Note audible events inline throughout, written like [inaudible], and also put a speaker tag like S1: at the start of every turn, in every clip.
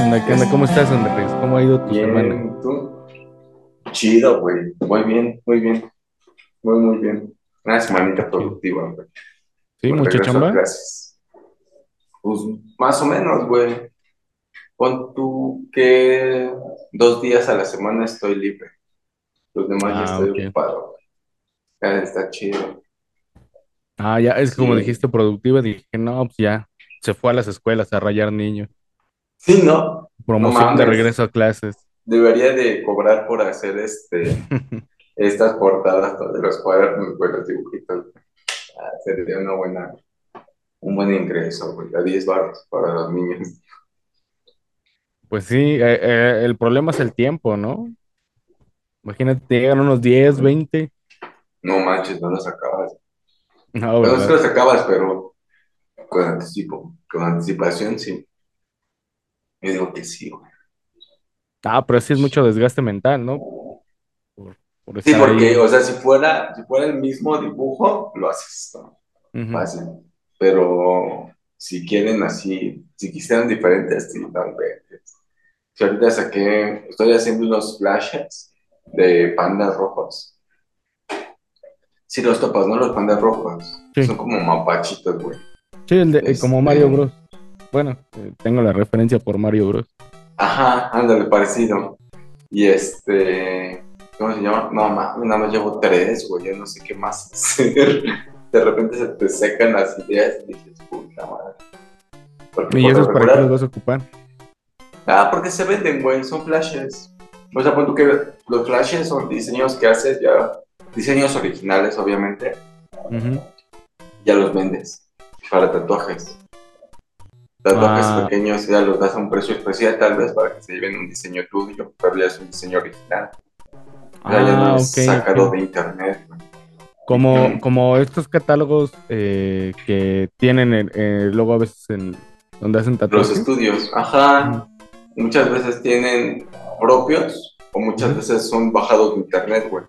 S1: ¿Qué onda? ¿Cómo estás, Andrés? ¿Cómo ha ido tu
S2: Bien,
S1: semana?
S2: ¿tú? Chido, güey. Muy bien, muy bien. Muy, muy bien. Una semanita productiva, güey.
S1: ¿Sí?
S2: Por
S1: ¿Mucha chamba?
S2: clases. Pues más o menos, güey. Pon tú que dos días a la semana estoy libre. Los demás ya
S1: Ah,
S2: estoy
S1: ok.
S2: ocupado, güey. Ya está chido.
S1: Ah, ya, es que como dijiste productiva, dije, no, pues ya, se fue a las escuelas a rayar niños.
S2: Sí, ¿no? No
S1: Promoción de regreso a clases.
S2: Debería de cobrar por hacer este, [laughs] estas portadas de los cuadernos, los dibujitos. Ah, sería una buena, un buen ingreso, güey, a 10 baros para los niños.
S1: Pues sí, eh, eh, el problema es el tiempo, ¿no? Imagínate, te llegan unos 10, 20.
S2: No manches, no los acabas.
S1: No,
S2: que
S1: ¿verdad?
S2: los acabas, pero con anticipo, con anticipación, sí. Yo digo que sí, güey.
S1: Ah, pero sí es mucho desgaste mental, ¿no? Por, por
S2: Sí, porque,
S1: ahí.
S2: o sea, si fuera, si fuera el mismo dibujo, lo haces, ¿no? Fácil. Pero si quieren así, si quisieran diferentes, sí, no inventes. Si ahorita saqué, estoy haciendo unos flashes de pandas rojos. Sí, los topas, ¿no? Los pandas rojos.
S1: Sí,
S2: Son como mapachitos, güey.
S1: sí, el de- eh, como Mario
S2: Este,
S1: Bros. Bueno, eh, tengo la referencia por Mario Bros.
S2: ajá, ándale, parecido. Y este, ¿cómo se llama? No, ma- nada más llevo tres, güey, ya no sé qué más [laughs] hacer. De repente se te secan las ideas y dices, puta madre. Porque
S1: ¿Y esos para qué los vas a ocupar?
S2: ah, porque se venden, güey, son flashes. O sea, pon tú que los flashes son diseños que haces ya, diseños originales, obviamente, ya los vendes para tatuajes. Tatuajes
S1: Ah,
S2: pequeños ya los das a un precio especial, tal vez, para que se lleven un diseño tuyo, pero ya es un diseño original. O sea, ya no
S1: ah,
S2: es sacado de internet.
S1: Como, como estos catálogos eh, que tienen el- eh, luego a veces en donde hacen
S2: Los
S1: tatuajes.
S2: estudios, ajá, muchas veces tienen propios o muchas veces son bajados de internet, güey.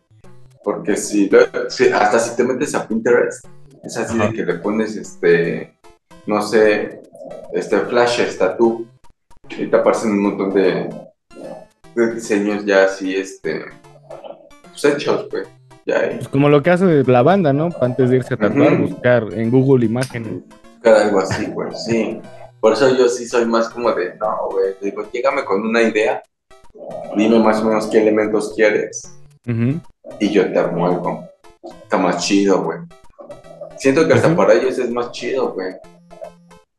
S2: Porque si, si- hasta si te metes a Pinterest, es así de que le pones este, no sé, este flashes, tatú, y te aparecen un montón de, de diseños ya así, este, pues hechos, güey. Ya.
S1: Pues como lo que hace la banda, ¿no? Antes de irse a tatuar, buscar en Google imágenes.
S2: Cada algo así, güey, sí. Por eso yo sí soy más como de, no, güey, te digo, llégame con una idea, dime más o menos qué elementos quieres y yo te armo algo. Está más chido, güey. Siento que
S1: Pues
S2: hasta para ellos es más chido, güey.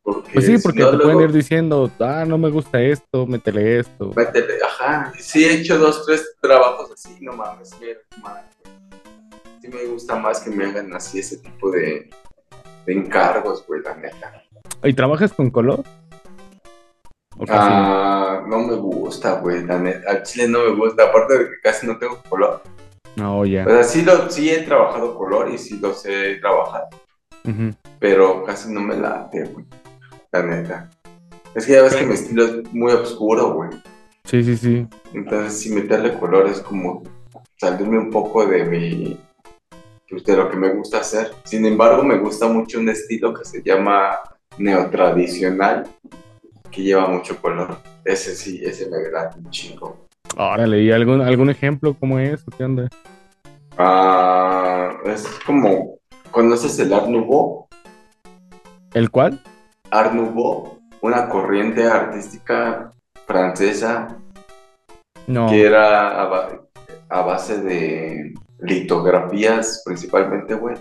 S1: Pues
S2: Porque
S1: sí,
S2: si
S1: porque
S2: no,
S1: te pueden ir diciendo, ah, no me gusta esto, métele esto.
S2: métele, ajá. Sí he hecho dos, tres trabajos así, no mames, mal, güey. Sí me gusta más que me hagan así ese tipo de, de encargos, güey, la neta.
S1: ¿Y trabajas con color?
S2: Ah, no me gusta, güey, la neta. Al chile no me gusta, aparte de que casi no tengo color.
S1: No,
S2: O
S1: ya.
S2: sea, sí, lo, sí he trabajado color y sí lo sé trabajar,
S1: Ujú.
S2: pero casi no me late, güey, la neta. Es que ya ves que mi estilo es muy oscuro, güey.
S1: Sí, sí, sí.
S2: Entonces, si meterle color es como salirme un poco de mi, pues, de lo que me gusta hacer. Sin embargo, me gusta mucho un estilo que se llama neotradicional, que lleva mucho color. Ese sí, ese me agrada un chingo.
S1: Órale, ¿y algún, algún ejemplo cómo es? ¿O qué onda?
S2: Ah, es como, ¿conoces el Art Nouveau?
S1: ¿El cuál?
S2: Art Nouveau, una corriente artística francesa que era a, ba- a base de litografías principalmente, güey.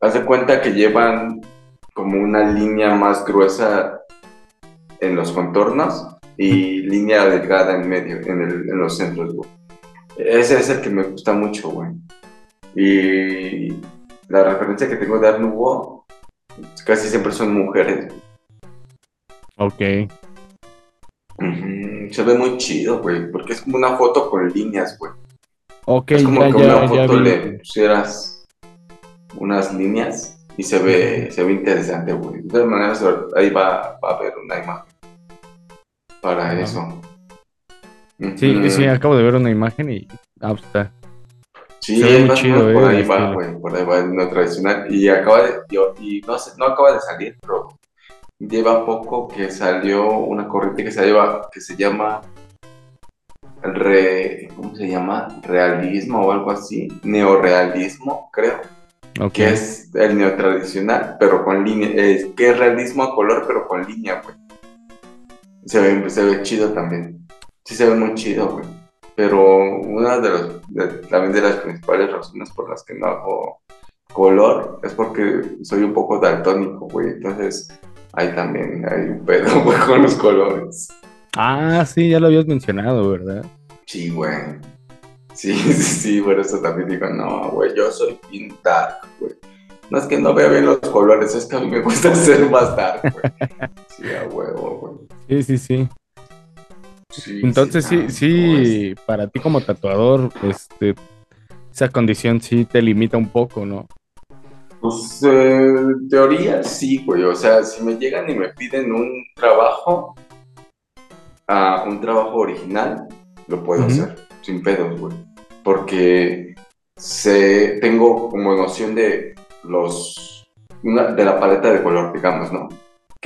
S2: Haz de cuenta que llevan como una línea más gruesa en los contornos y línea delgada en medio, en, el- en los centros, güey. Ese es el que me gusta mucho, güey. Y la referencia que tengo de Art Nouveau casi siempre son mujeres.
S1: Ok.
S2: Se ve muy chido, güey, porque es como una foto con líneas, güey.
S1: Ok,
S2: Es como
S1: ya,
S2: que
S1: ya,
S2: una foto le pusieras unas líneas y se ve, se ve interesante, güey. De todas maneras, ahí va, va a haber una imagen para eso.
S1: Sí, sí,
S2: Ujú.
S1: acabo de ver una imagen y ah, pues, está.
S2: Sí,
S1: Se ve muy chido,
S2: por
S1: eh,
S2: ahí va, güey, por ahí va el no tradicional. Y acaba de, yo- y no, sé- no acaba de salir, pero lleva poco que salió una corriente que se, lleva, que se llama re, ¿cómo se llama? Realismo o algo así, neorealismo, creo. Que es el neotradicional, pero con línea, es, que es realismo a color, pero con línea, güey. Se ve, se ve chido también. Sí se ve muy chido, güey. Pero una de, los, también de las principales razones por las que no hago color es porque soy un poco daltónico, güey. Entonces, ahí también hay un pedo, güey, [laughs] con los colores.
S1: Ah, sí, ya lo habías mencionado, ¿verdad?
S2: Sí, güey. Sí, [laughs] sí, sí, por eso también digo, no, güey, yo soy bien dark, güey. No es que no vea bien los colores, es que a mí me [laughs] gusta ser más dark, güey. Sí, a huevo,
S1: güey. Sí, sí, sí. Entonces sí, sí, para ti como tatuador, este, esa condición sí te limita un poco, ¿no?
S2: Pues en teoría sí, güey. O sea, si me llegan y me piden un trabajo, uh, un trabajo original, lo puedo hacer sin pedos, güey. Porque sé, tengo como noción de los de la paleta de color, digamos, ¿no?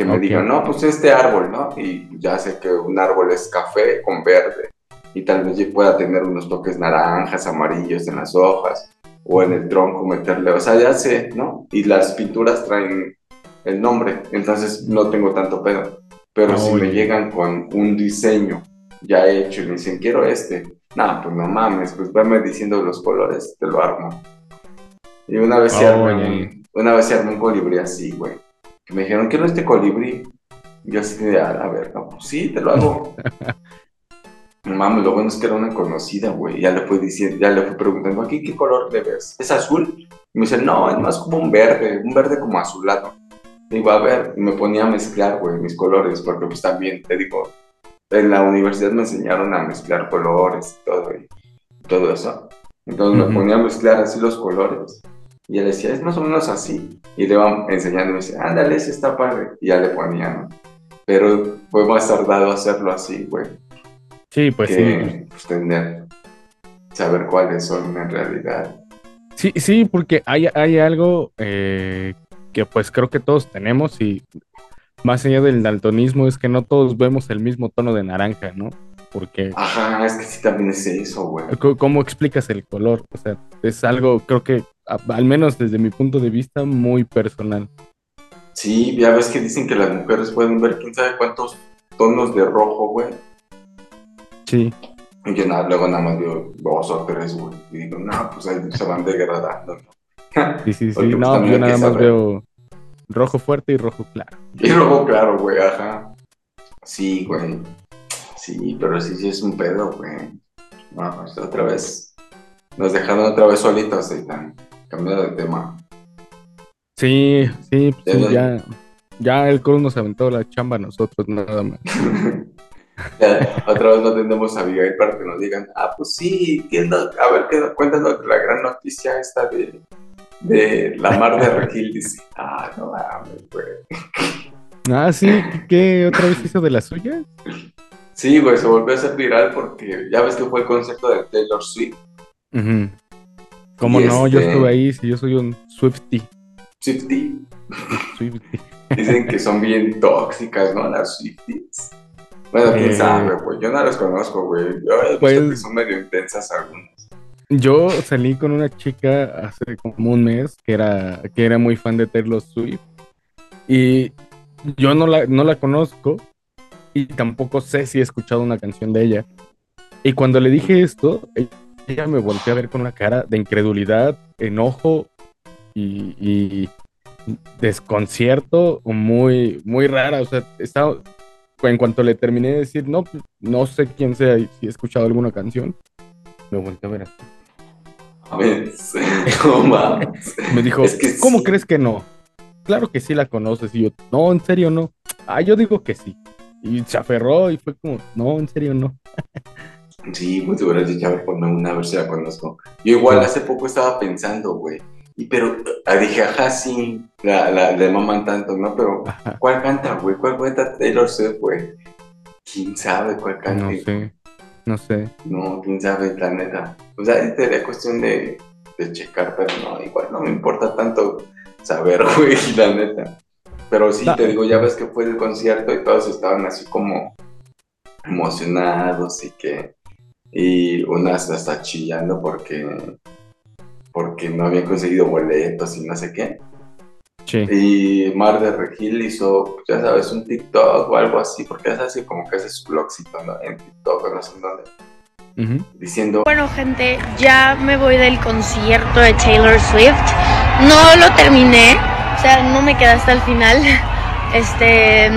S2: Que me digan, no, pues este árbol, ¿no? Y ya sé que un árbol es café con verde y tal vez yo pueda tener unos toques naranjas, amarillos en las hojas o en el tronco meterle, o sea, ya sé, ¿no? Y las pinturas traen el nombre, entonces no tengo tanto pedo. Pero si me llegan con un diseño ya hecho y me dicen, quiero este, no, pues no mames, pues veme diciendo los colores, te lo armo. Y una vez se armé, una vez se armó un colibrí así, güey. Me dijeron, quiero este colibrí. yo así de, a ver, no, pues sí, te lo hago. [laughs] Mames, lo bueno es que era una conocida, güey. Ya le fui diciendo, ya le fui preguntando, ¿aquí qué color le ves? ¿Es azul? Y me dice, no, es más como un verde, un verde como azulado. Digo, a ver, y me ponía a mezclar, güey, mis colores, porque pues también, te digo, en la universidad me enseñaron a mezclar colores y todo, y todo eso. Entonces me ponía a mezclar así los colores. Y él decía, es más o menos así. Y le iba enseñando y me decía, ándale, ese está padre. Y ya le ponía, ¿no? Pero fue más tardado hacerlo así, güey.
S1: Sí, pues sí.
S2: Pues, tener, saber cuáles son en realidad.
S1: Sí, sí, porque hay, hay algo eh, que pues creo que todos tenemos y más allá del daltonismo es que no todos vemos el mismo tono de naranja, ¿no? Porque...
S2: Ajá, es que sí también es eso, güey.
S1: ¿Cómo explicas el color? O sea, es algo, creo que, al menos desde mi punto de vista, muy personal.
S2: Sí, ya ves que dicen que las mujeres pueden ver quién sabe cuántos tonos de rojo, güey.
S1: Sí.
S2: Y yo nada, luego nada más veo dos o tres, güey. Y digo, no, pues ahí se van degradando. [laughs]
S1: Sí, sí, sí. no, pues yo nada más veo rojo fuerte y rojo claro.
S2: Y rojo claro, güey, ajá. Sí, güey. Sí, pero sí, sí es un pedo, güey. Bueno, pues otra vez. Nos dejaron otra vez solitos, y tan cambiando de tema.
S1: Sí, sí, pues ya, ya el Cruz nos aventó la chamba a nosotros, nada más. [laughs]
S2: otra vez no tenemos a Abigail para que nos digan, ah, pues sí, a ver, cuéntanos la gran noticia esta de, de la mar de Regil. Dice, [laughs] ah, no mames, güey. [laughs]
S1: Ah, sí, ¿qué otra vez hizo de la suya?
S2: Sí, güey, se volvió a hacer viral porque ya ves que fue el concierto de Taylor Swift.
S1: ¿Cómo no? Yo este estuve ahí, si yo soy un Swifty.
S2: Swifty. Swifty. [laughs] Dicen que son bien tóxicas, ¿no? Las Swifties. Bueno, quién eh, sabe, güey. Yo no las conozco, güey. Yo pues, que son medio intensas algunas.
S1: Yo salí con una chica hace como un mes que era, que era muy fan de Taylor Swift. Y yo no la, no la conozco y tampoco sé si he escuchado una canción de ella. Y cuando le dije esto, ella me volteó a ver con una cara de incredulidad, enojo y, y desconcierto muy, muy rara. O sea, estaba, en cuanto le terminé de decir, no, no sé quién sea y si he escuchado alguna canción, me volteé a ver así. [laughs] me dijo, ¿cómo crees que no? Claro que sí la conoces. Y yo, no, en serio no. Ah, yo digo que sí. Y se aferró y fue como, no, en serio no. [laughs]
S2: sí, pues te hubieras dicho, a ver, una, a ver si la conozco. Yo igual hace poco estaba pensando, güey. Y pero ah, dije, ajá, sí, la, la, le maman tanto, ¿no? Pero, ¿cuál canta, güey? ¿Cuál cuenta Taylor Swift, güey? ¿Quién sabe cuál canta?
S1: No sé, no sé.
S2: No, quién sabe, la neta. O sea, sería cuestión de, de checar, pero no, igual no me importa tanto saber, [laughs] güey, la neta. Pero sí, te digo, ya ves que fue el concierto y todos estaban así como emocionados y que y unas hasta chillando porque porque no habían conseguido boletos y no sé qué. Sí. Y Mar de Regil hizo, ya sabes, un TikTok o algo así, porque es así como que hace su blogcito en TikTok, no sé dónde. Diciendo...
S3: Bueno, gente, ya me voy del concierto de Taylor Swift. No lo terminé, o sea, no me quedé hasta el final. [laughs] Este,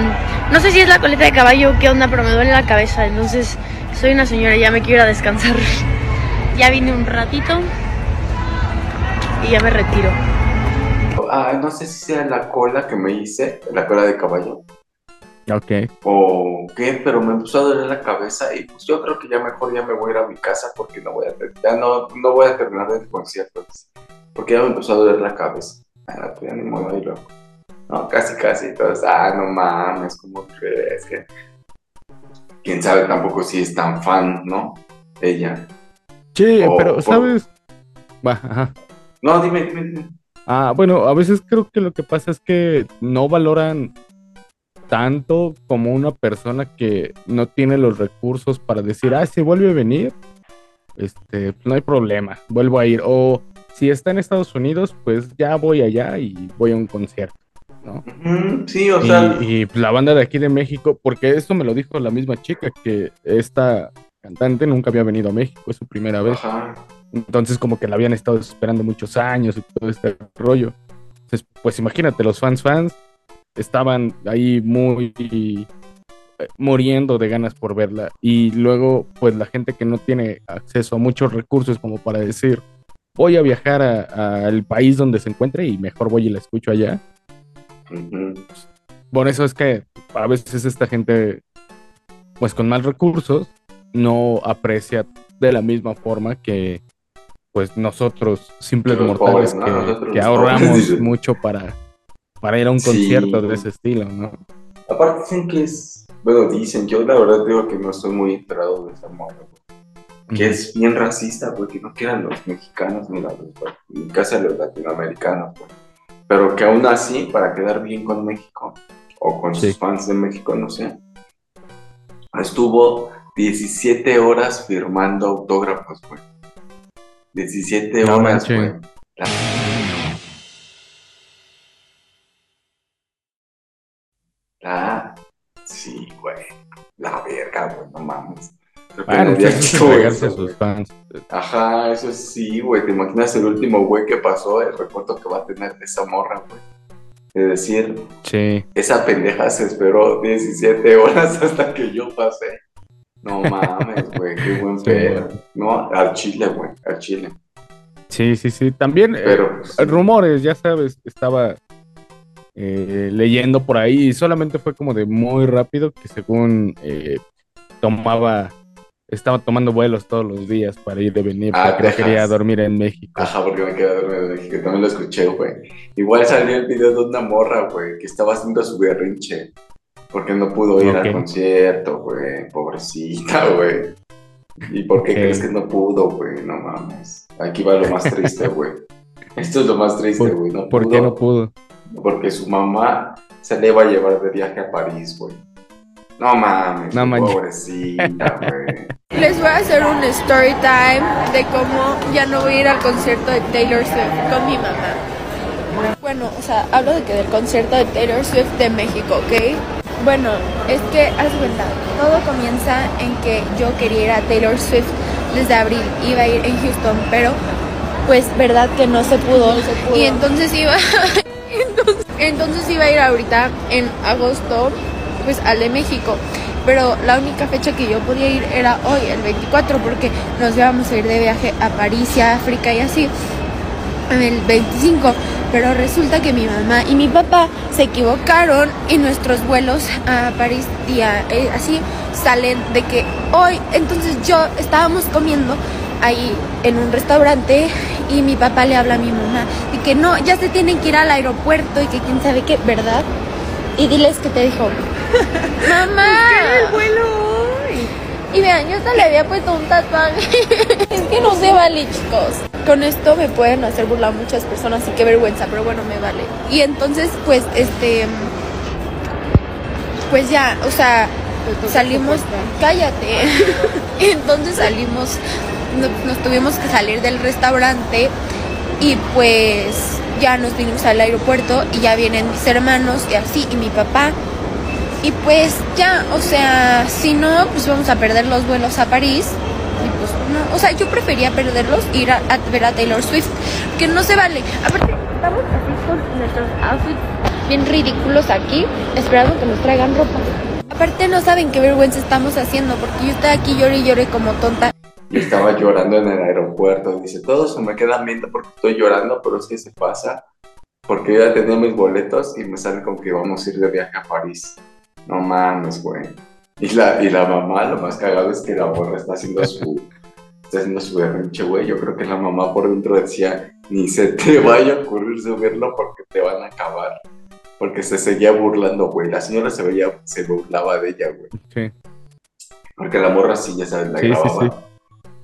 S3: no sé si es la coleta de caballo o qué onda, pero me duele la cabeza, entonces soy una señora, ya me quiero ir a descansar. [laughs] Ya vine un ratito y ya me retiro.
S2: Ah, no sé si sea la cola que me hice, la cola de caballo.
S1: Ok.
S2: O qué, pero me empezó a doler la cabeza y pues yo creo que ya mejor ya me voy a ir a mi casa porque no voy a, ya no, no voy a terminar el concierto. Porque ya me empezó a doler la cabeza. Ah, pues ya ni modo ahí luego. No, casi, casi. Entonces, ah, no mames, ¿cómo crees que? Quién sabe tampoco si es tan fan, ¿no? Ella.
S1: Sí, pero, ¿sabes? Va, ajá.
S2: No, dime, dime, dime.
S1: Ah, bueno, a veces creo que lo que pasa es que no valoran tanto como una persona que no tiene los recursos para decir, ah, si vuelve a venir, este, no hay problema, vuelvo a ir. O si está en Estados Unidos, pues ya voy allá y voy a un concierto. ¿No?
S2: Sí, o sea.
S1: Y, la banda de aquí de México, porque esto me lo dijo la misma chica, que esta cantante nunca había venido a México, es su primera vez. Entonces, como que la habían estado esperando muchos años y todo este rollo. Entonces, pues imagínate, los fans fans estaban ahí muy eh, muriendo de ganas por verla. Y luego, pues la gente que no tiene acceso a muchos recursos como para decir, voy a viajar al país donde se encuentre y mejor voy y la escucho allá por eso es que a veces esta gente, pues con más recursos, no aprecia de la misma forma que pues nosotros, simples mortales, que, ahorramos [laughs] mucho para, para ir a un concierto de ese estilo, ¿no?
S2: Aparte dicen que es, bueno, dicen, yo la verdad digo que no estoy muy enterado de esa moda, que es bien racista, porque no quieran los mexicanos ni, los, ni casi los latinoamericanos, pues pero que aún así, para quedar bien con México, o con sus fans de México, no sé, estuvo 17 horas firmando autógrafos, güey. 17 horas, güey.
S1: Bueno, pues, a sus fans.
S2: Ajá, eso sí, güey. ¿Te imaginas el último güey que pasó? El recuerdo que va a tener esa morra, güey. Es decir,
S1: sí.
S2: esa pendeja se esperó 17 horas [laughs] hasta que yo pasé. No mames, güey, qué buen pedo. No, al chile, güey, al chile.
S1: Sí, sí, sí. También eh, Pero, rumores, ya sabes, estaba eh, leyendo por ahí y solamente fue como de muy rápido que según eh, tomaba estaba tomando vuelos todos los días para ir de venir, ah, porque quería dormir en México.
S2: Ajá, porque me quedé dormido en México, también lo escuché, güey. Igual salió el video de una morra, güey, que estaba haciendo su berrinche, porque no pudo ir al concierto, güey, pobrecita, güey. ¿Y por qué crees que no pudo, güey? No mames. Aquí va lo más triste, güey. Esto es lo más triste, güey. No
S1: ¿Por qué no pudo?
S2: Porque su mamá se le iba a llevar de viaje a París, güey. No mames, no pobrecita, [laughs] güey.
S3: Les voy a hacer un story time de cómo ya no voy a ir al concierto de Taylor Swift con mi mamá. Bueno, o sea, hablo de que del concierto de Taylor Swift de México, ¿ok? Bueno, es que, haz cuenta, todo comienza en que yo quería ir a Taylor Swift desde abril, iba a ir en Houston, pero pues verdad que no se pudo. Y entonces iba, [laughs] entonces, entonces iba a ir ahorita en agosto pues al de México. Pero la única fecha que yo podía ir era hoy, el 24, porque nos íbamos a ir de viaje a París y a África y así, el 25. Pero resulta que mi mamá y mi papá se equivocaron y nuestros vuelos a París y eh, así salen de que hoy, entonces yo estábamos comiendo ahí en un restaurante y mi papá le habla a mi mamá de que no, ya se tienen que ir al aeropuerto y que quién sabe qué, ¿verdad? Y diles que te dijo, mamá.
S4: ¿Qué el vuelo hoy?
S3: Y vean, yo hasta le había puesto un tatuaje. [laughs] es que no se vale, chicos. Con esto me pueden hacer burlar muchas personas y qué vergüenza, pero bueno, me vale. Y entonces, pues, este, pues ya, o sea, salimos, cállate. [laughs] Entonces salimos, nos, nos tuvimos que salir del restaurante y pues ya nos vinimos al aeropuerto y ya vienen mis hermanos y así y mi papá. Y pues ya, o sea, si no, pues vamos a perder los vuelos a París. Y pues no, o sea, yo prefería perderlos ir a, ver a Taylor Swift, que no se vale. Aparte, estamos así con nuestros outfits bien ridículos aquí, esperando que nos traigan ropa. Aparte no saben qué vergüenza estamos haciendo, porque yo estoy aquí lloré y lloré como tonta.
S2: Y estaba llorando en el aeropuerto. Dice, todo se me queda viendo porque estoy llorando, pero es que se pasa. Porque yo ya tenía mis boletos y me sale con que vamos a ir de viaje a París. No mames, güey. Y la, y la mamá, lo más cagado es que la morra está haciendo su, [laughs] está haciendo su berrinche, güey. Yo creo que la mamá por dentro decía, ni se te [laughs] vaya a ocurrir subirlo porque te van a acabar. Porque se seguía burlando, güey. La señora se veía, se burlaba de ella, güey.
S1: Sí.
S2: Porque la morra sí, ya sabes, la
S1: Sí, sí,
S2: grababa.
S1: sí.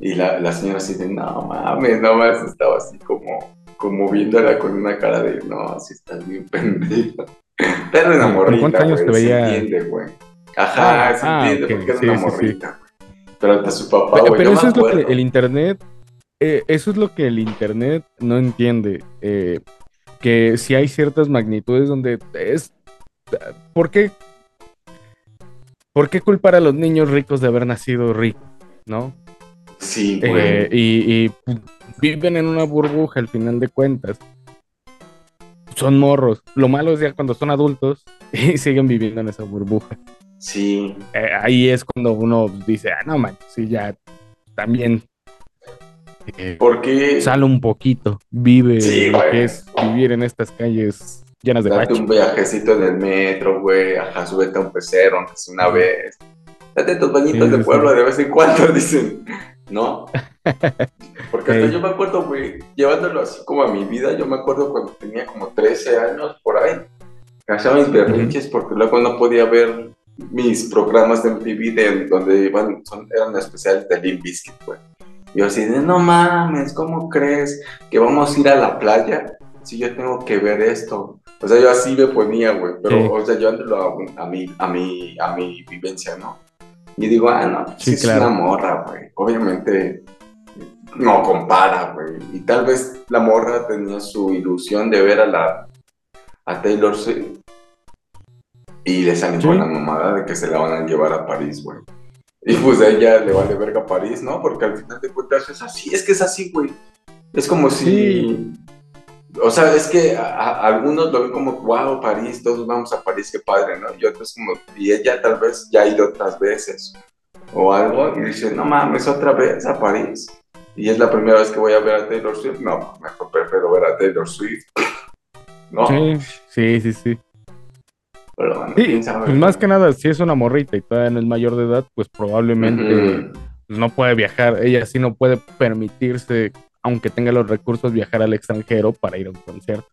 S2: Y la, la señora así de, no mames, no más estaba así como, como viéndola con una cara de, no, así estás bien pendeja. [laughs] Pero una
S1: ¿Con
S2: morrita,
S1: cuántos años
S2: güey,
S1: te
S2: se
S1: veía?
S2: entiende, güey. Ajá,
S1: Ah,
S2: se
S1: ah,
S2: entiende
S1: ok,
S2: porque era
S1: sí,
S2: una
S1: sí, sí.
S2: morrita, güey. Pero hasta su papá,
S1: Pero,
S2: güey,
S1: pero eso es lo que el internet, eh, eso es lo que el internet no entiende. eh, que si hay ciertas magnitudes donde es, ¿por qué, por qué culpar a los niños ricos de haber nacido ricos, no?
S2: Sí,
S1: Eh,
S2: güey.
S1: y, y, pues, viven en una burbuja al final de cuentas. Son morros. Lo malo es ya cuando son adultos [laughs] y siguen viviendo en esa burbuja.
S2: Sí,
S1: Eh, ahí es cuando uno dice, ah, no manches, sí, ya también eh,
S2: porque
S1: sale un poquito, vive
S2: Sí,
S1: lo que es vivir en estas calles llenas de
S2: date
S1: bache.
S2: un viajecito en el metro, güey, ajá, súbete a un pecero, aunque una vez. Date tus bañitos
S1: Sí,
S2: de pueblo
S1: sí.
S2: de vez en cuando, [laughs] dicen, ¿no? Porque hasta
S1: Sí.
S2: yo me acuerdo, güey, llevándolo así como a mi vida, yo me acuerdo cuando tenía como 13 años por ahí, hacía mis berrinches porque luego no podía ver mis programas de MTV de, donde iban, son, eran especiales de Limp Bizkit, güey. Yo así de, no mames, ¿cómo crees que vamos a ir a la playa si yo tengo que ver esto? O sea, yo así me ponía, güey, pero,
S1: Sí.
S2: o sea, llevándolo a, un- a, mi, a, mi, a mi vivencia, ¿no? Y digo, ah, no,
S1: Sí,
S2: sí, es
S1: claro.
S2: una morra, güey. Obviamente no compara, güey. Y tal vez la morra tenía su ilusión de ver a la a Taylor Swift y le salió
S1: Sí.
S2: la mamada de que se la van a llevar a París, güey. Y pues a ella le vale verga París, ¿no? Porque al final de cuentas es así, es que es así, güey. Es como si... O sea, es que a, a- algunos lo ven como, wow, París, todos vamos a París, qué padre, ¿no? Y otros como, y ella tal vez ya ha ido otras veces o algo y dice, no mames, otra vez a París. Y es la primera vez que voy a ver a Taylor Swift. No, mejor prefiero ver a Taylor Swift. [coughs] No,
S1: Sí, sí, sí, sí.
S2: pero bueno,
S1: Sí,
S2: quién sabe.
S1: pues más que nada, si es una morrita y todavía no es mayor de edad, pues probablemente pues, no puede viajar. Ella sí no puede permitirse, aunque tenga los recursos, viajar al extranjero para ir a un concierto.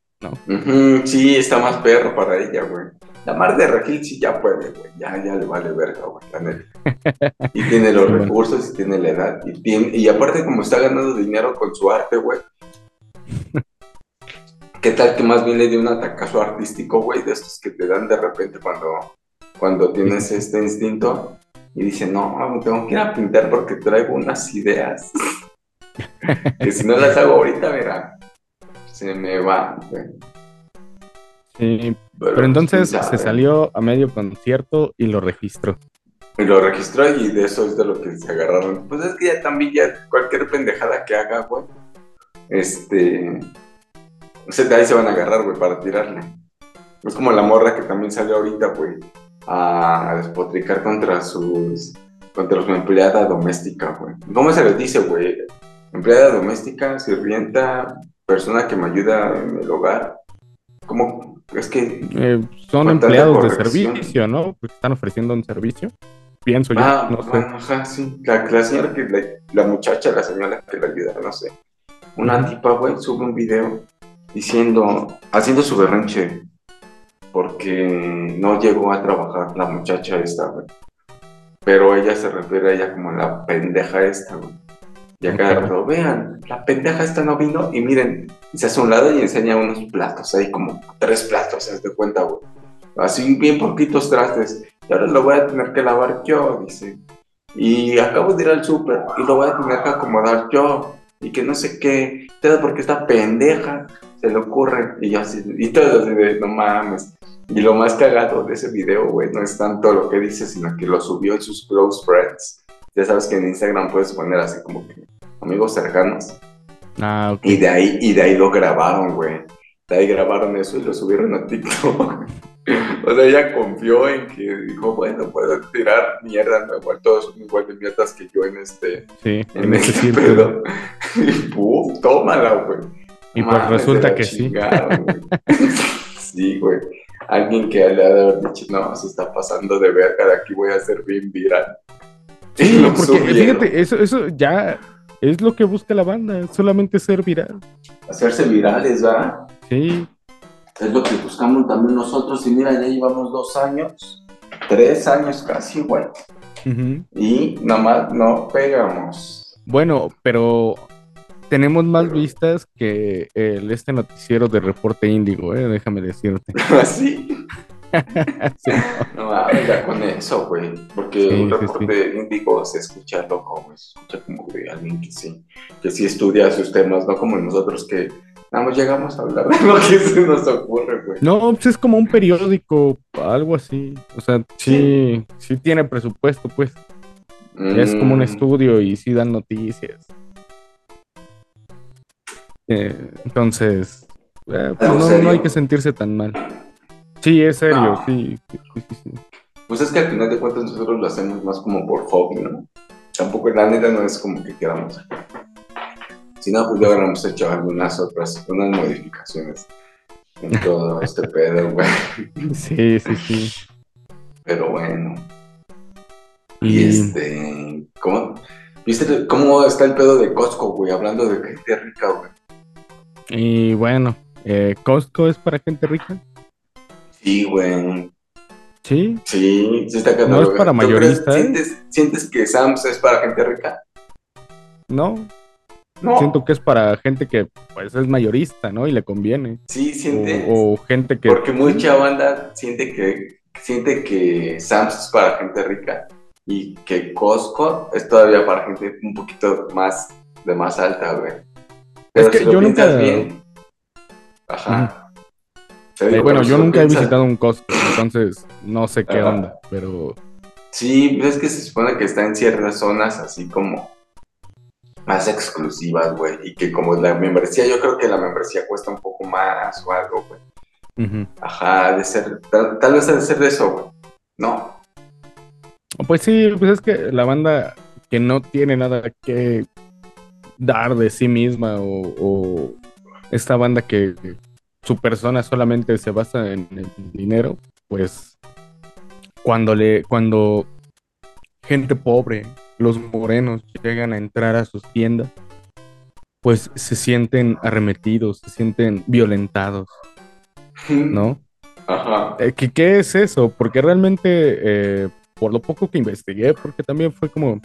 S2: Ujú, Sí, está más perro para ella, güey. La mar de Regil sí ya puede, güey. Ya, ya le vale verga, güey, la neta. Y tiene los [laughs]
S1: Sí, bueno.
S2: recursos y tiene la edad. Y, tiene, y aparte, como está ganando dinero con su arte, güey. ¿Qué tal que más bien le dio un atacazo artístico, güey? De estos que te dan de repente cuando, cuando tienes este instinto. Y dice, no, tengo que ir a pintar porque traigo unas ideas. [laughs] que si no las hago ahorita, verá, se me van, güey.
S1: Sí, pero entonces
S2: quién
S1: se salió a medio concierto y lo registró.
S2: Y lo registró y de eso es de lo que se agarraron. Pues es que ya también ya cualquier pendejada que haga, güey. Este... O sea, de ahí se van a agarrar, güey, para tirarle. Es como la morra que también salió ahorita, güey, a, a despotricar contra sus... contra su empleada doméstica, güey. ¿Cómo se les dice, güey? Empleada doméstica, sirvienta, persona que me ayuda en el hogar. ¿Cómo? Es que...
S1: Eh, son empleados de servicio, ¿no? Porque están ofreciendo un servicio. Pienso yo,
S2: Ah,
S1: no sé.
S2: bueno, ajá, sí. La, la señora que, la, la muchacha, la señora que la ayuda, no sé. Una tipa, güey, sube un video diciendo, haciendo su berrinche, porque no llegó a trabajar la muchacha esta, güey. Pero ella se refiere a ella como la pendeja esta, güey. Y acá vean, la pendeja esta no vino, y miren, se hace un lado y enseña unos platos, ahí como tres platos, haz de cuenta, güey. Así bien poquitos trastes. y ahora lo voy a tener que lavar yo, dice. Y acabo de ir al súper y lo voy a tener que acomodar yo. Y que no sé qué, todo porque esta pendeja se le ocurre. Y yo así, y todo así de, no mames. Y lo más cagado de ese video, güey, no es tanto lo que dice, sino que lo subió en sus close friends. Ya sabes que en Instagram puedes poner así como que amigos cercanos.
S1: Ah, ok.
S2: Y de ahí, y de ahí lo grabaron, güey. De ahí grabaron eso y lo subieron a TikTok. [laughs] o sea, ella confió en que dijo, bueno, puedo tirar mierda, no, igual todos son igual de mierdas que yo en este,
S1: Sí,
S2: en este
S1: círculo.
S2: pedo. [laughs] Y puf, tómala, güey.
S1: Y pues resulta que sí. [laughs]
S2: sí, güey. Alguien que le ha de haber dicho, no, se está pasando de verga, de aquí voy a ser bien viral. Y
S1: Sí, [laughs] porque
S2: subieron.
S1: fíjate, eso, eso ya es lo que busca la banda, solamente ser viral.
S2: Hacerse virales, ¿verdad?
S1: Sí,
S2: Es lo que buscamos también nosotros. Y mira, ya llevamos dos años, tres años casi, güey.
S1: ujú.
S2: Y nada más no pegamos.
S1: Bueno, pero tenemos más vistas que el, este noticiero de Reporte Índigo, eh, déjame decirte. [laughs]
S2: Así. [laughs]
S1: Sí.
S2: No ya con eso, güey. Porque
S1: Sí,
S2: un
S1: sí,
S2: reporte índigo se escucha loco, güey. Se escucha como de alguien que sí, que sí estudia sus temas, no como nosotros que nada más llegamos a hablar de [laughs] lo que se nos ocurre, güey.
S1: No, pues es como un periódico, algo así. O sea, sí, sí tiene presupuesto, pues. Es como un
S2: Mm,
S1: estudio y sí dan noticias. Eh, entonces, eh, pues
S2: ¿Algo
S1: no, no hay que sentirse tan mal. Sí, es serio,
S2: No.
S1: sí, sí, sí, sí, sí.
S2: Pues es que al final de cuentas nosotros lo hacemos más como por hobby, ¿no? Tampoco la neta no es como que queramos. Si no, pues ya hubiéramos hecho algunas otras, unas modificaciones en [laughs] todo este pedo, güey.
S1: Sí, sí, sí.
S2: Pero bueno. Y,
S1: Y
S2: este, ¿cómo? ¿Viste cómo está el pedo de Costco, güey? Hablando de gente rica, güey.
S1: Y bueno, eh, Costco es para gente rica.
S2: Sí, güey.
S1: Sí,
S2: Sí, sí está
S1: No es
S2: catalogado.
S1: para
S2: ¿Tú
S1: mayoristas.
S2: ¿Sientes, ¿Sientes que Sam's es para gente rica?
S1: no.
S2: No.
S1: Siento que es para gente que pues es mayorista, ¿no? Y le conviene.
S2: Sí, sientes.
S1: O, o gente que.
S2: Porque mucha banda siente que, siente que Sam's es para gente rica y que Costco es todavía para gente un poquito más de más alta, güey. Pero
S1: que
S2: si lo
S1: yo nunca-
S2: bien. Ajá.
S1: Bueno,
S2: pero si
S1: yo nunca he visitado un Costco, entonces no sé qué
S2: Ajá.
S1: onda, pero
S2: Sí, pues es que se supone que está en ciertas zonas así como más exclusivas, güey. Y que como la membresía, yo creo que la membresía cuesta un poco más o algo, güey.
S1: ujú.
S2: Ajá, ha de ser, tal, tal vez ha de ser de eso, güey. No,
S1: Pues sí, pues es que la banda que no tiene nada que dar de sí misma o, o esta banda que su persona solamente se basa en el dinero, pues cuando le cuando gente pobre, los morenos llegan a entrar a sus tiendas, pues se sienten arremetidos, se sienten violentados, ¿no?
S2: Ajá.
S1: Eh, ¿qué, qué es eso? Porque realmente, eh, por lo poco que investigué, porque también fue como...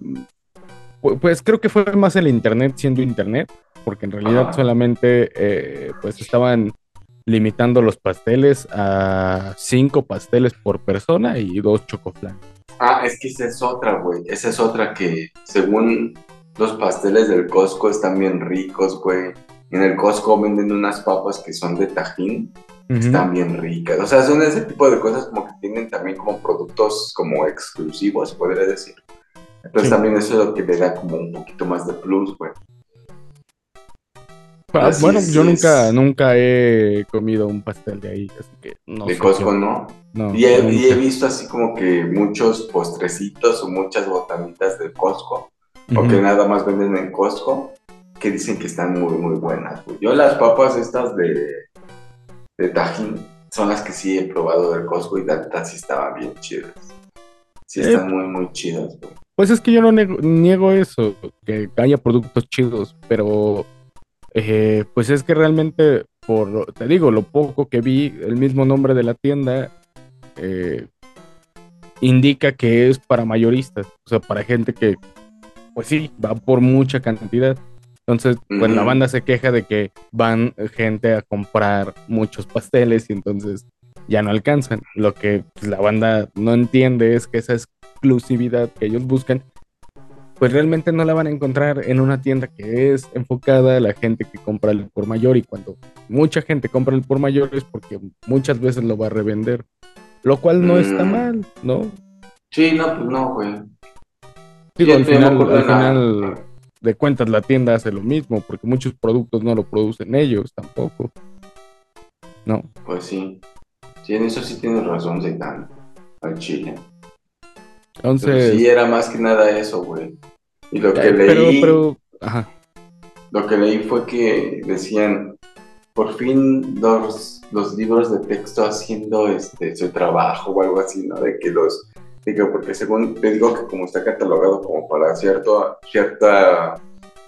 S1: mm, pu- Pues creo que fue más el Internet siendo Internet, porque en realidad solamente eh, pues estaban limitando los pasteles a cinco pasteles por persona y dos chocoflan.
S2: Ah, es que esa es otra, güey. Esa es otra que, según los pasteles del Costco, están bien ricos, güey. En el Costco venden unas papas que son de tajín, están bien ricas. O sea, son ese tipo de cosas como que tienen también como productos como exclusivos, podría decir. Entonces
S1: Sí.
S2: también eso es lo que le da como un poquito más de plus, güey.
S1: Ah, bueno,
S2: es,
S1: yo nunca, nunca he comido un pastel de ahí, así que no
S2: de Costco, ¿no?
S1: no,
S2: Y he,
S1: nunca.
S2: y he visto así como que muchos postrecitos o muchas botanitas de Costco, o que nada más venden en Costco, que dicen que están muy, muy buenas. güey. Yo las papas estas de, de Tajín son las que sí he probado del Costco y la sí estaban bien chidas. Sí
S1: Eh.
S2: están muy, muy chidas, güey.
S1: Pues es que yo no niego, niego eso, que haya productos chidos, pero eh, pues es que realmente, por, te digo, lo poco que vi, el mismo nombre de la tienda eh, indica que es para mayoristas, o sea, para gente que, pues sí, va por mucha cantidad. Entonces, pues la banda se queja de que van gente a comprar muchos pasteles y entonces ya no alcanzan. Lo que pues, la banda no entiende es que esa exclusividad que ellos buscan, pues realmente no la van a encontrar en una tienda que es enfocada a la gente que compra el por mayor y cuando mucha gente compra el por mayor es porque muchas veces lo va a revender, lo cual no está
S2: Mm.
S1: mal, ¿no?
S2: Sí, no, pues no, güey.
S1: Digo,
S2: Sí,
S1: al final, al de cuentas la tienda hace lo mismo porque muchos productos no lo producen ellos tampoco. No,
S2: Pues sí. Sí, en eso sí tienes razón, Zaitan. Al chile.
S1: Entonces,
S2: sí, era más que nada eso, güey. Y lo que
S1: eh,
S2: leí,
S1: pero, ajá,
S2: lo que leí fue que decían, por fin los, los libros de texto haciendo este su trabajo o algo así, ¿no? De que los, digo, porque según te digo que como está catalogado como para cierto, cierta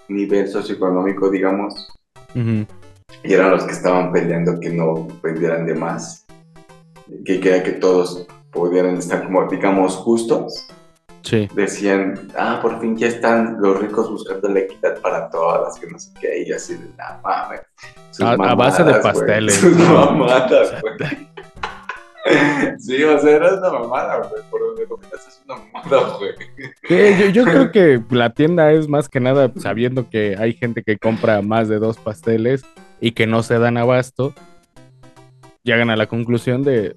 S2: nivel socioeconómico, digamos, y eran los que estaban peleando que no vendieran de más, que quería que todos pudieran estar como, digamos, justos.
S1: sí.
S2: Decían, ah, por fin ya están los ricos buscando la equidad para todas, que no sé qué, y así de, nah, mames. Sus
S1: A- a base de pasteles.
S2: Sus mamadas, güey. [laughs] Sí, o sea, era una mamada, güey, por donde miras es una mamada, güey.
S1: Sí, yo, yo creo que la tienda es más que nada sabiendo que hay gente que compra más de dos pasteles y que no se dan abasto, llegan a la conclusión de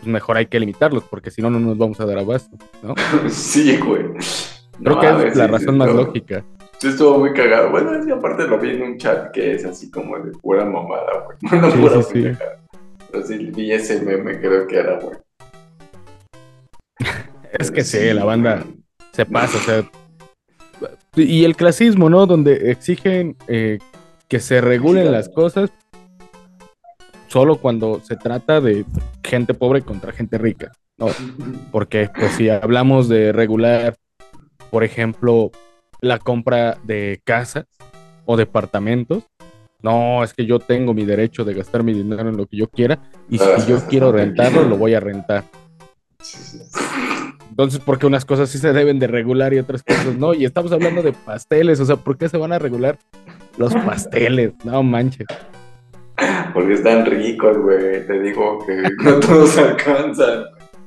S1: pues, mejor hay que limitarlos porque si no no nos vamos a dar abasto, ¿no? [laughs]
S2: Sí, güey.
S1: Creo
S2: No
S1: que es la
S2: sí,
S1: razón
S2: sí,
S1: más lógica.
S2: Sí, estuvo muy cagado. Bueno, es que aparte lo vi en un chat que es así como de pura mamada, güey. [laughs] Una
S1: Sí,
S2: pura
S1: sí.
S2: Pero sí, vi ese meme, creo que era, güey. [laughs]
S1: Es que sí, la banda se pasa, o sea. Y el clasismo, ¿no? Donde exigen eh, que se regulen las cosas solo cuando se trata de gente pobre contra gente rica, ¿no? Porque, pues, si hablamos de regular, por ejemplo, la compra de casas o departamentos, no, es que yo tengo mi derecho de gastar mi dinero en lo que yo quiera y si yo quiero rentarlo, lo voy a rentar. Entonces, porque unas cosas sí se deben de regular y otras cosas no? Y estamos hablando de pasteles, o sea, ¿por qué se van a regular los pasteles? No manches.
S2: Porque están ricos, güey. Te digo que [laughs] no todos alcanzan.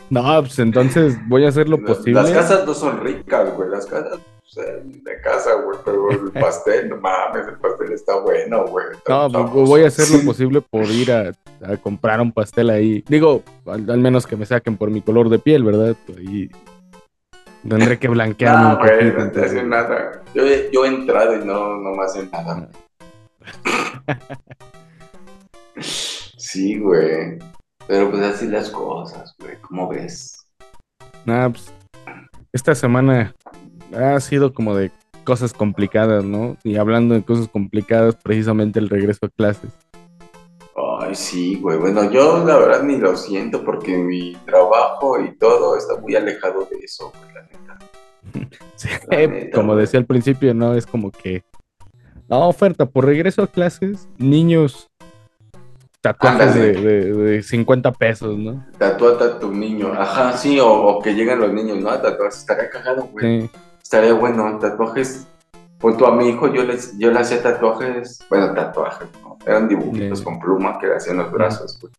S1: No, pues entonces voy a hacer lo posible.
S2: Las casas no son ricas, güey. Las casas pues, eh, de casa, güey. Pero el [laughs] pastel, no mames, el pastel está bueno, güey.
S1: No, pues, voy a hacer lo posible por ir a, a comprar un pastel ahí. Digo, al, al menos que me saquen por mi color de piel, ¿verdad? Y tendré que blanquearme
S2: No,
S1: un
S2: güey, no te hace
S1: entonces-
S2: nada. Yo, he- yo he entrado y no, no me hacen nada. [laughs] Sí, güey. Pero pues así las cosas, güey. ¿Cómo ves?
S1: Nah, pues, esta semana ha sido como de cosas complicadas, ¿no? Y hablando de cosas complicadas, precisamente el regreso a clases.
S2: Ay, sí, güey. Bueno, yo la verdad ni lo siento porque mi trabajo y todo está muy alejado de eso, güey, la neta. [laughs]
S1: Sí,
S2: La neta,
S1: como
S2: güey.
S1: decía al principio, ¿no? Es como que. No, oferta, por regreso a clases, niños, tatuajes de, de- de 50 pesos, ¿no?
S2: Tatúate a tu niño. Ajá, sí, o, o que lleguen los niños, ¿no? A tatuarse. Estaría cagado, güey.
S1: Sí.
S2: Estaría bueno, tatuajes. Punto a mi hijo, yo, les, yo le hacía tatuajes, bueno, tatuajes, ¿no? Eran dibujitos
S1: Sí.
S2: con pluma que le hacían los brazos, güey.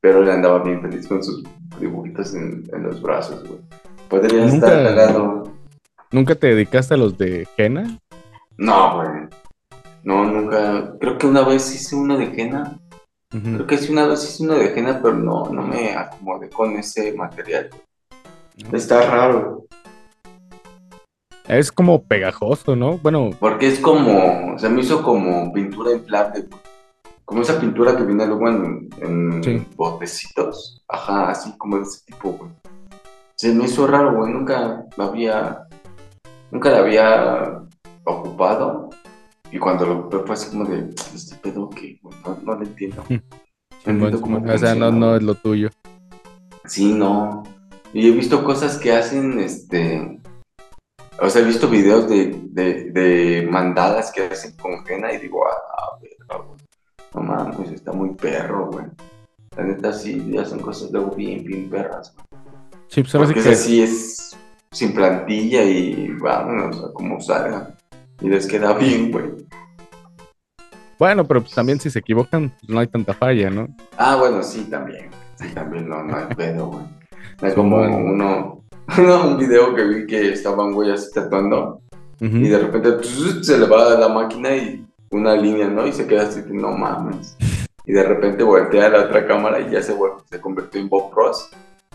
S2: Pero él andaba bien feliz con sus dibujitos en, en los brazos, güey. Podría estar cagado.
S1: ¿Nunca te dedicaste a los de henna?
S2: No, güey. No, nunca. Creo que una vez hice uno de Creo que sí, una vez hice uno de henna, pero no, no me acomodé con ese material.
S1: No.
S2: Está raro.
S1: Es como pegajoso, ¿no? Bueno,
S2: Porque es como, se me hizo como pintura inflable, güey. Como esa pintura que viene luego en, en
S1: Sí.
S2: botecitos. Ajá, así como de ese tipo, güey. Se me hizo raro, güey. Nunca la había, nunca la había ocupado. Y cuando lo ocupé fue así como de, este pedo que, no, no lo entiendo. Cómo
S1: Simón, o sea, no, no es lo tuyo.
S2: Sí, no. Y he visto cosas que hacen, este... O sea, he visto videos de, de, de mandadas que hacen con henna y digo, ah, güey. No mames, está muy perro, güey. La neta sí, hacen cosas luego bien, bien perras, güey.
S1: Sí, pues
S2: Porque
S1: que
S2: es así, es sin plantilla y vámonos a como salga. Y les queda bien, güey.
S1: Bueno, pero pues también si se equivocan, pues no hay tanta falla, ¿no?
S2: Ah, bueno, sí, también. Sí, también no, no hay [laughs] pedo, güey. Hay como uno, [laughs] uno, un video que vi que estaban, güey, así tatuando. Y de repente pues, se le va a la máquina y una línea, ¿no? Y se queda así, no mames. Y de repente voltea a la otra cámara y ya se, se convirtió en Bob Ross.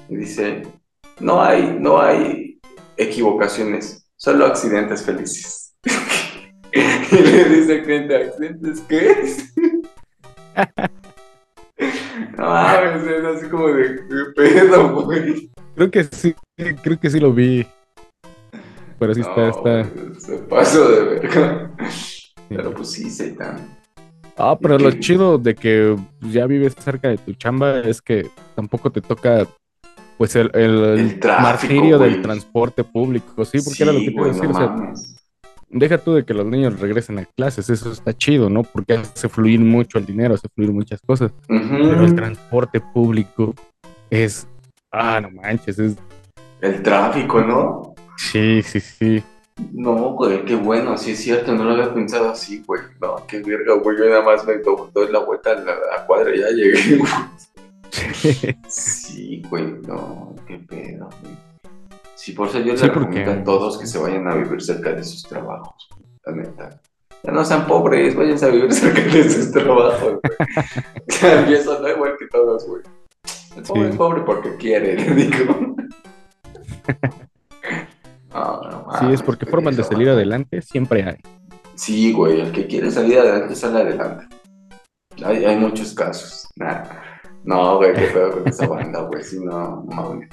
S2: Y dice, no hay, no hay equivocaciones, solo accidentes felices. [laughs] y le dice al cliente, ¿accidentes qué? [laughs] no mames, es así como de, pedo, güey.
S1: Creo que sí, creo que sí lo vi. Pero sí está, está.
S2: se pasó de verga. Pero pues sí, Seitan.
S1: Ah, pero lo chido de que ya vives cerca de tu chamba es que tampoco te toca pues el, el, martirio del transporte público, sí, porque era lo que te iba a decir. o sea, deja tú de que los niños regresen a clases, eso está chido, ¿no? Porque hace fluir mucho el dinero, hace fluir muchas cosas. Pero el transporte público es. Ah, no manches, es.
S2: El tráfico, ¿no?
S1: Sí, sí, sí.
S2: No, güey, qué bueno, sí es cierto, no lo había pensado así, güey. No, qué verga, güey, yo nada más me doy la vuelta a la cuadra y ya llegué, [laughs] Sí, güey, no, qué pedo, güey. Sí, por eso yo les recomiendo a todos que se vayan a vivir cerca de sus trabajos, la neta. Ya no sean pobres, vayan a vivir [laughs] cerca de sus trabajos, [laughs] ya empiezan da igual que todos, güey. El pobre es pobre porque quiere, [laughs] le digo.
S1: sí, es porque formas de salir adelante siempre hay.
S2: Sí, güey, el que quiere salir adelante sale adelante. Hay, hay muchos casos. No, güey, qué pedo con esa banda, güey. Si no, mames.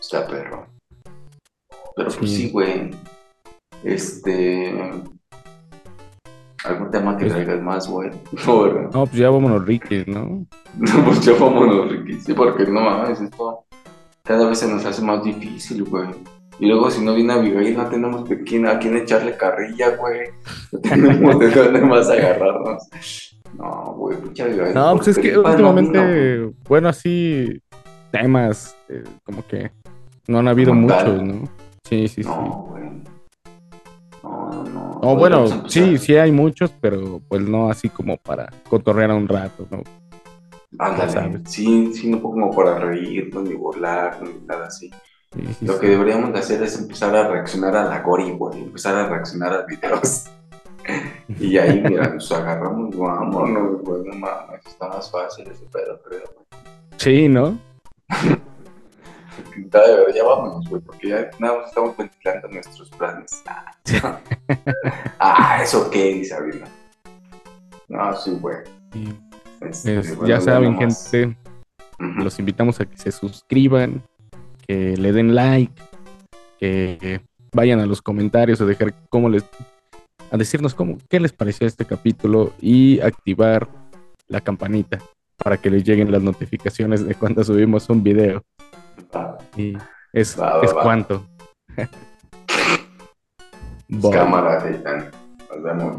S2: Está perro. Pero pues sí, güey. Este. ¿Algún tema que traigas más, güey? [laughs]
S1: No, No, pues ya vámonos, Ricky, ¿no? [laughs]
S2: No, pues ya vámonos, Ricky. Sí, porque no mames, esto cada vez se nos hace más difícil, güey. Y luego, si no viene Abigail, no tenemos de quién, a quién echarle carrilla, güey. No [laughs] tenemos de dónde más agarrarnos. No, güey, pucha Abigail.
S1: No, pues es que últimamente, bueno, así, temas, eh, como que no han habido muchos, ¿no? Sí, sí, sí.
S2: No, güey. No, no, no.
S1: No, bueno, sí, sí hay muchos, pero pues no así como para cotorrear a un rato, ¿no?
S2: Ándale, sí, sí, no como para reír, ni burlar, ni nada así. Lo que deberíamos de hacer es empezar a reaccionar a la Gori, güey, empezar a reaccionar a videos. [laughs] y ahí, mira, [laughs] nos agarramos, vámonos, güey, no mames, está más fácil ese pedo, creo, güey.
S1: Sí, ¿no? [laughs]
S2: ya vámonos, güey, porque ya nada más estamos ventilando nuestros planes. [laughs] ah, eso qué, dice Sabrina. No, sí, güey.
S1: Este, ya saben, gente, los invitamos a que se suscriban, que le den like, que vayan a los comentarios a dejar cómo les a decirnos cómo qué les pareció este capítulo y activar la campanita para que les lleguen las notificaciones de cuando subimos un video. Y es, es cuanto.
S2: Cámara, Nos vemos,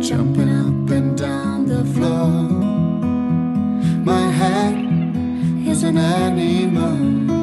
S2: Jumping up and down the floor. My head is an animal.